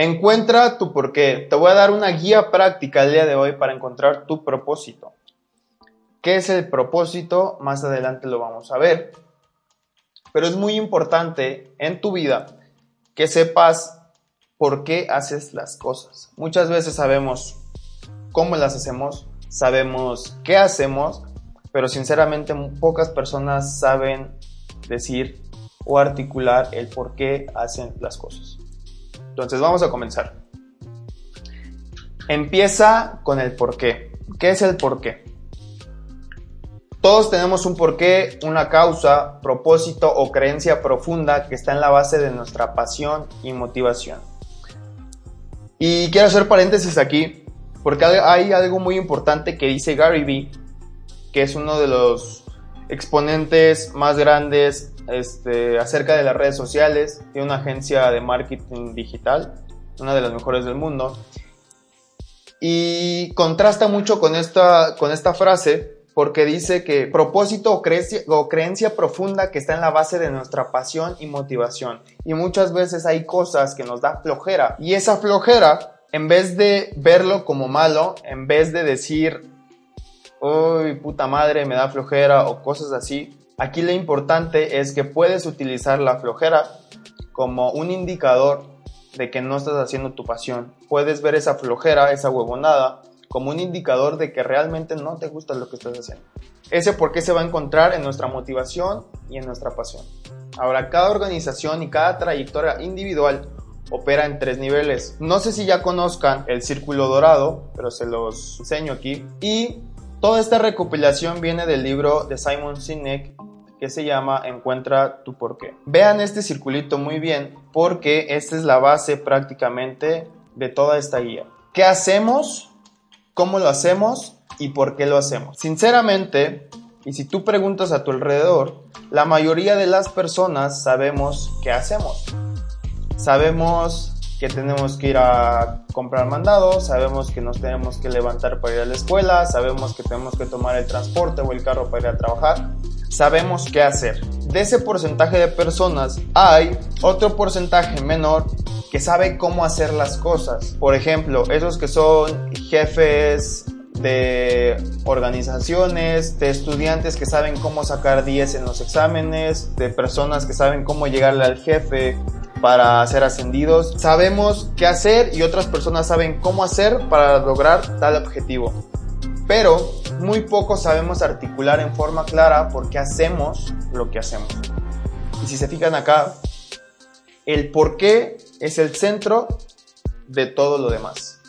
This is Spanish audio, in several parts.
Encuentra tu porqué. Te voy a dar una guía práctica el día de hoy para encontrar tu propósito. ¿Qué es el propósito? Más adelante lo vamos a ver. Pero es muy importante en tu vida que sepas por qué haces las cosas. Muchas veces sabemos cómo las hacemos, sabemos qué hacemos, pero sinceramente pocas personas saben decir o articular el por qué hacen las cosas. Entonces vamos a comenzar. Empieza con el por qué. ¿Qué es el por qué? Todos tenemos un porqué, una causa, propósito o creencia profunda que está en la base de nuestra pasión y motivación. Y quiero hacer paréntesis aquí, porque hay algo muy importante que dice Gary Vee, que es uno de los exponentes más grandes este, acerca de las redes sociales, tiene una agencia de marketing digital, una de las mejores del mundo, y contrasta mucho con esta, con esta frase porque dice que propósito o creencia, o creencia profunda que está en la base de nuestra pasión y motivación. Y muchas veces hay cosas que nos da flojera. Y esa flojera, en vez de verlo como malo, en vez de decir, uy, puta madre, me da flojera o cosas así, aquí lo importante es que puedes utilizar la flojera como un indicador de que no estás haciendo tu pasión. Puedes ver esa flojera, esa huevonada, como un indicador de que realmente no te gusta lo que estás haciendo. Ese por qué se va a encontrar en nuestra motivación y en nuestra pasión. Ahora, cada organización y cada trayectoria individual opera en tres niveles. No sé si ya conozcan el círculo dorado, pero se los enseño aquí. Y toda esta recopilación viene del libro de Simon Sinek que se llama Encuentra tu porqué. Vean este circulito muy bien porque esta es la base prácticamente de toda esta guía. ¿Qué hacemos cómo lo hacemos y por qué lo hacemos. Sinceramente, y si tú preguntas a tu alrededor, la mayoría de las personas sabemos qué hacemos. Sabemos que tenemos que ir a comprar mandado, sabemos que nos tenemos que levantar para ir a la escuela, sabemos que tenemos que tomar el transporte o el carro para ir a trabajar, sabemos qué hacer. De ese porcentaje de personas hay otro porcentaje menor que sabe cómo hacer las cosas. Por ejemplo, esos que son jefes de organizaciones, de estudiantes que saben cómo sacar 10 en los exámenes, de personas que saben cómo llegarle al jefe para ser ascendidos. Sabemos qué hacer y otras personas saben cómo hacer para lograr tal objetivo. Pero muy poco sabemos articular en forma clara por qué hacemos lo que hacemos. Y si se fijan acá, el por qué es el centro de todo lo demás.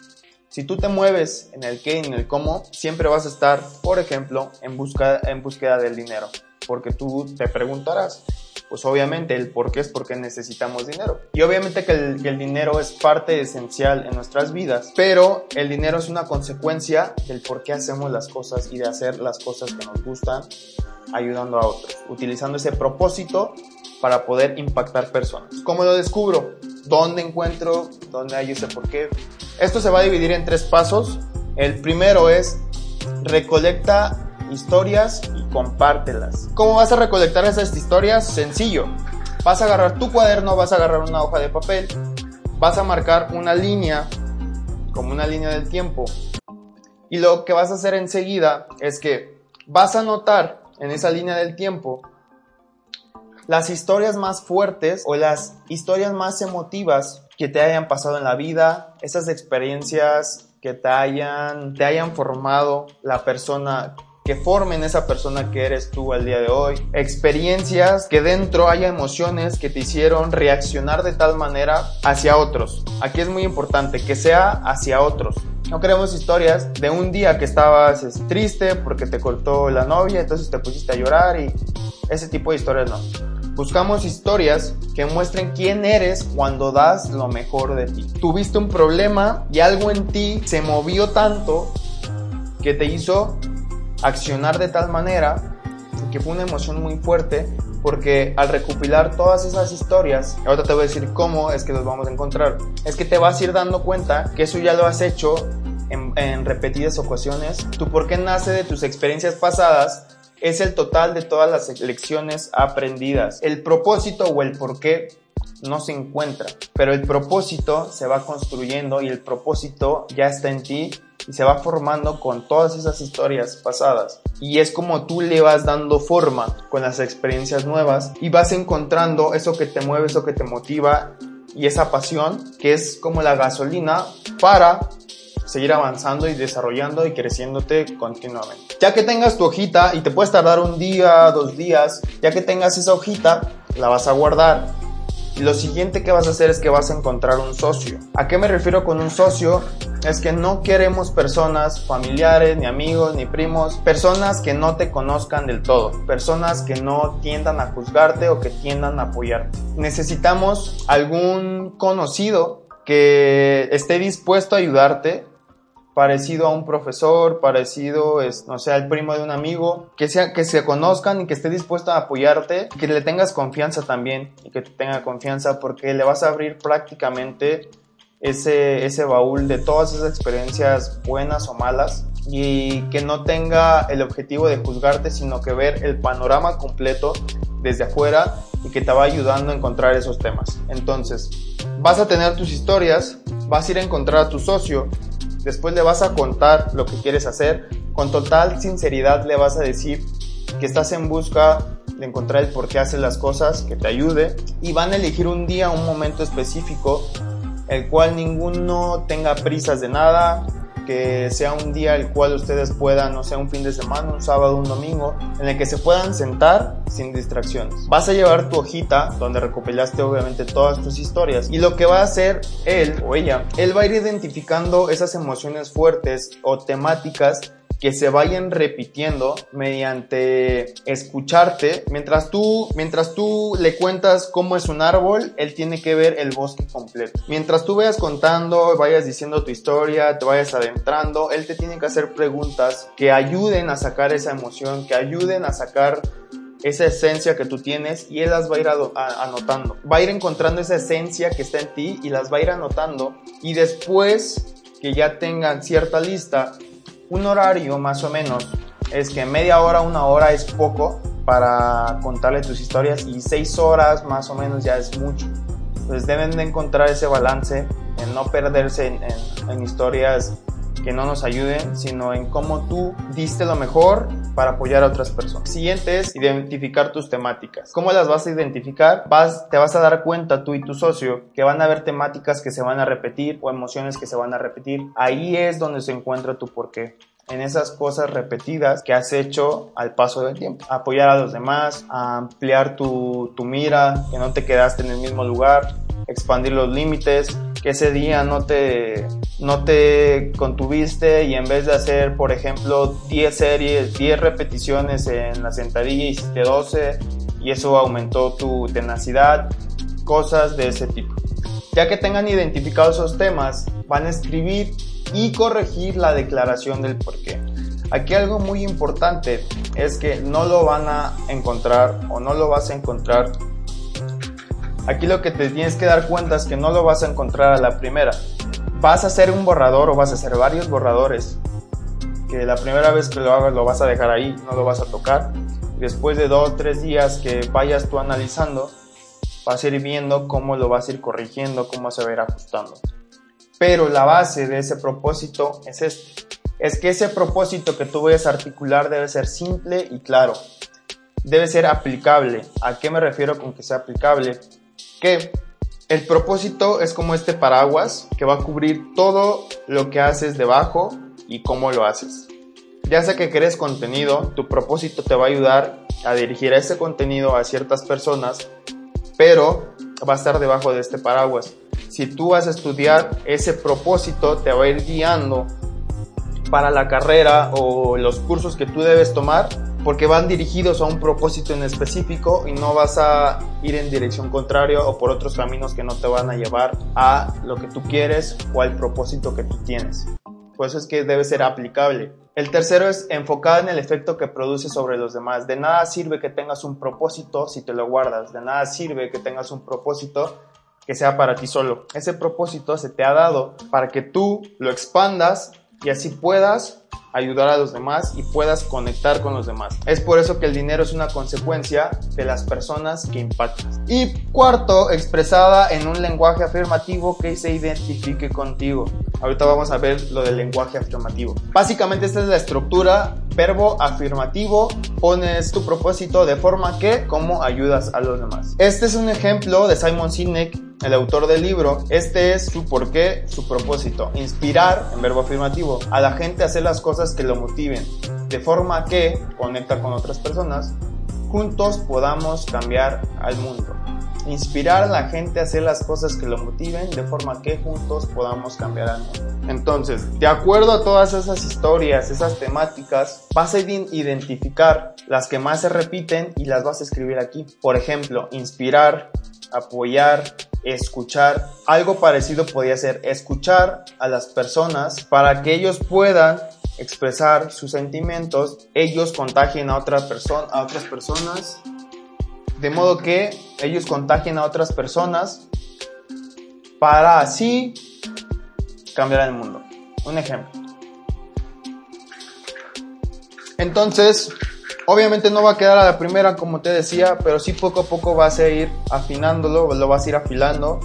Si tú te mueves en el qué y en el cómo, siempre vas a estar, por ejemplo, en, busca, en búsqueda del dinero. Porque tú te preguntarás, pues obviamente el por qué es porque necesitamos dinero. Y obviamente que el, que el, dinero es parte esencial en nuestras vidas, pero el dinero es una consecuencia del por qué hacemos las cosas y de hacer las cosas que nos gustan ayudando a otros, utilizando ese propósito para poder impactar personas. ¿Cómo lo descubro? ¿Dónde encuentro? ¿Dónde hay ese por qué? Esto se va a dividir en tres pasos. El primero es recolecta historias y compártelas. ¿Cómo vas a recolectar esas historias? Sencillo. Vas a agarrar tu cuaderno, vas a agarrar una hoja de papel, vas a marcar una línea, como una línea del tiempo. Y lo que vas a hacer enseguida es que vas a anotar en esa línea del tiempo las historias más fuertes o las historias más emotivas que te hayan pasado en la vida, esas experiencias que te hayan, te hayan formado la persona que formen esa persona que eres tú al día de hoy, experiencias que dentro haya emociones que te hicieron reaccionar de tal manera hacia otros. Aquí es muy importante que sea hacia otros. No queremos historias de un día que estabas triste porque te cortó la novia, entonces te pusiste a llorar y ese tipo de historias no. Buscamos historias que muestren quién eres cuando das lo mejor de ti. Tuviste un problema y algo en ti se movió tanto que te hizo accionar de tal manera que fue una emoción muy fuerte porque al recopilar todas esas historias, ahora te voy a decir cómo es que los vamos a encontrar, es que te vas a ir dando cuenta que eso ya lo has hecho en, repetidas ocasiones, tu por qué nace de tus experiencias pasadas es el total de todas las lecciones aprendidas. El propósito o el por qué no se encuentra, pero el propósito se va construyendo y el propósito ya está en ti y se va formando con todas esas historias pasadas. Y es como tú le vas dando forma con las experiencias nuevas y vas encontrando eso que te mueve, eso que te motiva y esa pasión que es como la gasolina para seguir avanzando y desarrollando y creciéndote continuamente. Ya que tengas tu hojita y te puedes tardar un día, dos días, ya que tengas esa hojita, la vas a guardar. Lo siguiente que vas a hacer es que vas a encontrar un socio. ¿A qué me refiero con un socio? Es que no queremos personas familiares, ni amigos, ni primos, personas que no te conozcan del todo, personas que no tiendan a juzgarte o que tiendan a apoyarte. Necesitamos algún conocido que esté dispuesto a ayudarte parecido a un profesor, parecido, no sé, al primo de un amigo, que, sea, que se conozcan y que esté dispuesto a apoyarte, que le tengas confianza también y que te tenga confianza porque le vas a abrir prácticamente ese, ese baúl de todas esas experiencias buenas o malas y que no tenga el objetivo de juzgarte, sino que ver el panorama completo desde afuera y que te va ayudando a encontrar esos temas. Entonces, vas a tener tus historias, vas a ir a encontrar a tu socio Después le vas a contar lo que quieres hacer. Con total sinceridad le vas a decir que estás en busca de encontrar el por qué haces las cosas, que te ayude. Y van a elegir un día, un momento específico, el cual ninguno tenga prisas de nada, que sea un día el cual ustedes puedan, no sea un fin de semana, un sábado, un domingo, en el que se puedan sentar sin distracciones. Vas a llevar tu hojita donde recopilaste obviamente todas tus historias y lo que va a hacer él o ella, él va a ir identificando esas emociones fuertes o temáticas que se vayan repitiendo mediante escucharte. Mientras tú, mientras tú le cuentas cómo es un árbol, él tiene que ver el bosque completo. Mientras tú vayas contando, vayas diciendo tu historia, te vayas adentrando, él te tiene que hacer preguntas que ayuden a sacar esa emoción, que ayuden a sacar esa esencia que tú tienes y él las va a ir anotando. Va a ir encontrando esa esencia que está en ti y las va a ir anotando y después que ya tengan cierta lista, un horario más o menos es que media hora, una hora es poco para contarle tus historias y seis horas más o menos ya es mucho. Entonces deben de encontrar ese balance en no perderse en, en historias que no nos ayuden, sino en cómo tú diste lo mejor para apoyar a otras personas. Siguiente es identificar tus temáticas. ¿Cómo las vas a identificar? Vas, te vas a dar cuenta tú y tu socio que van a haber temáticas que se van a repetir o emociones que se van a repetir. Ahí es donde se encuentra tu porqué en esas cosas repetidas que has hecho al paso del tiempo. Apoyar a los demás, ampliar tu, tu mira, que no te quedaste en el mismo lugar, expandir los límites, que ese día no te, no te contuviste y en vez de hacer, por ejemplo, 10 series, 10 repeticiones en la sentadilla, hiciste 12 y eso aumentó tu tenacidad, cosas de ese tipo. Ya que tengan identificados esos temas, van a escribir y corregir la declaración del porqué. Aquí algo muy importante es que no lo van a encontrar o no lo vas a encontrar Aquí lo que te tienes que dar cuenta es que no lo vas a encontrar a la primera. Vas a hacer un borrador o vas a hacer varios borradores. Que la primera vez que lo hagas lo vas a dejar ahí, no lo vas a tocar. Después de dos o tres días que vayas tú analizando, vas a ir viendo cómo lo vas a ir corrigiendo, cómo se va a ir ajustando. Pero la base de ese propósito es este. Es que ese propósito que tú vayas articular debe ser simple y claro. Debe ser aplicable. ¿A qué me refiero con que sea aplicable? Que el propósito es como este paraguas que va a cubrir todo lo que haces debajo y cómo lo haces. Ya sea que crees contenido, tu propósito te va a ayudar a dirigir ese contenido a ciertas personas, pero va a estar debajo de este paraguas. Si tú vas a estudiar, ese propósito te va a ir guiando para la carrera o los cursos que tú debes tomar porque van dirigidos a un propósito en específico y no vas a ir en dirección contraria o por otros caminos que no te van a llevar a lo que tú quieres o al propósito que tú tienes. Por eso es que debe ser aplicable. El tercero es enfocado en el efecto que produce sobre los demás. De nada sirve que tengas un propósito si te lo guardas. De nada sirve que tengas un propósito que sea para ti solo. Ese propósito se te ha dado para que tú lo expandas y así puedas ayudar a los demás y puedas conectar con los demás. Es por eso que el dinero es una consecuencia de las personas que impactas. Y cuarto, expresada en un lenguaje afirmativo que se identifique contigo. Ahorita vamos a ver lo del lenguaje afirmativo. Básicamente esta es la estructura, verbo afirmativo, pones tu propósito de forma que como ayudas a los demás. Este es un ejemplo de Simon Sinek el autor del libro, este es su porqué, su propósito, inspirar, en verbo afirmativo, a la gente a hacer las cosas que lo motiven, de forma que conecta con otras personas, juntos podamos cambiar al mundo. Inspirar a la gente a hacer las cosas que lo motiven, de forma que juntos podamos cambiar al mundo. Entonces, de acuerdo a todas esas historias, esas temáticas, vas a identificar las que más se repiten y las vas a escribir aquí. Por ejemplo, inspirar, apoyar, escuchar. Algo parecido podría ser escuchar a las personas para que ellos puedan expresar sus sentimientos, ellos contagien a, otra a otras personas, de modo que ellos contagien a otras personas para así cambiar el mundo. Un ejemplo. Entonces, Obviamente no va a quedar a la primera como te decía, pero sí poco a poco vas a ir afinándolo, lo vas a ir afilando.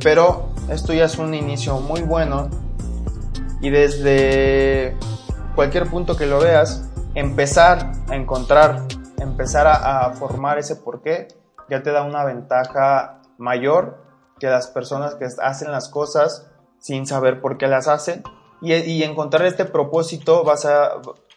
Pero esto ya es un inicio muy bueno y desde cualquier punto que lo veas, empezar a encontrar, empezar a, formar ese porqué, ya te da una ventaja mayor que las personas que hacen las cosas sin saber por qué las hacen. Y, y encontrar este propósito vas a,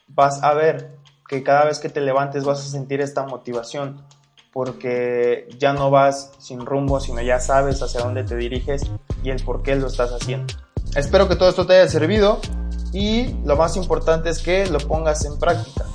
vas a ver que cada vez que te levantes vas a sentir esta motivación porque ya no vas sin rumbo, sino ya sabes hacia dónde te diriges y el por qué lo estás haciendo. Espero que todo esto te haya servido y lo más importante es que lo pongas en práctica.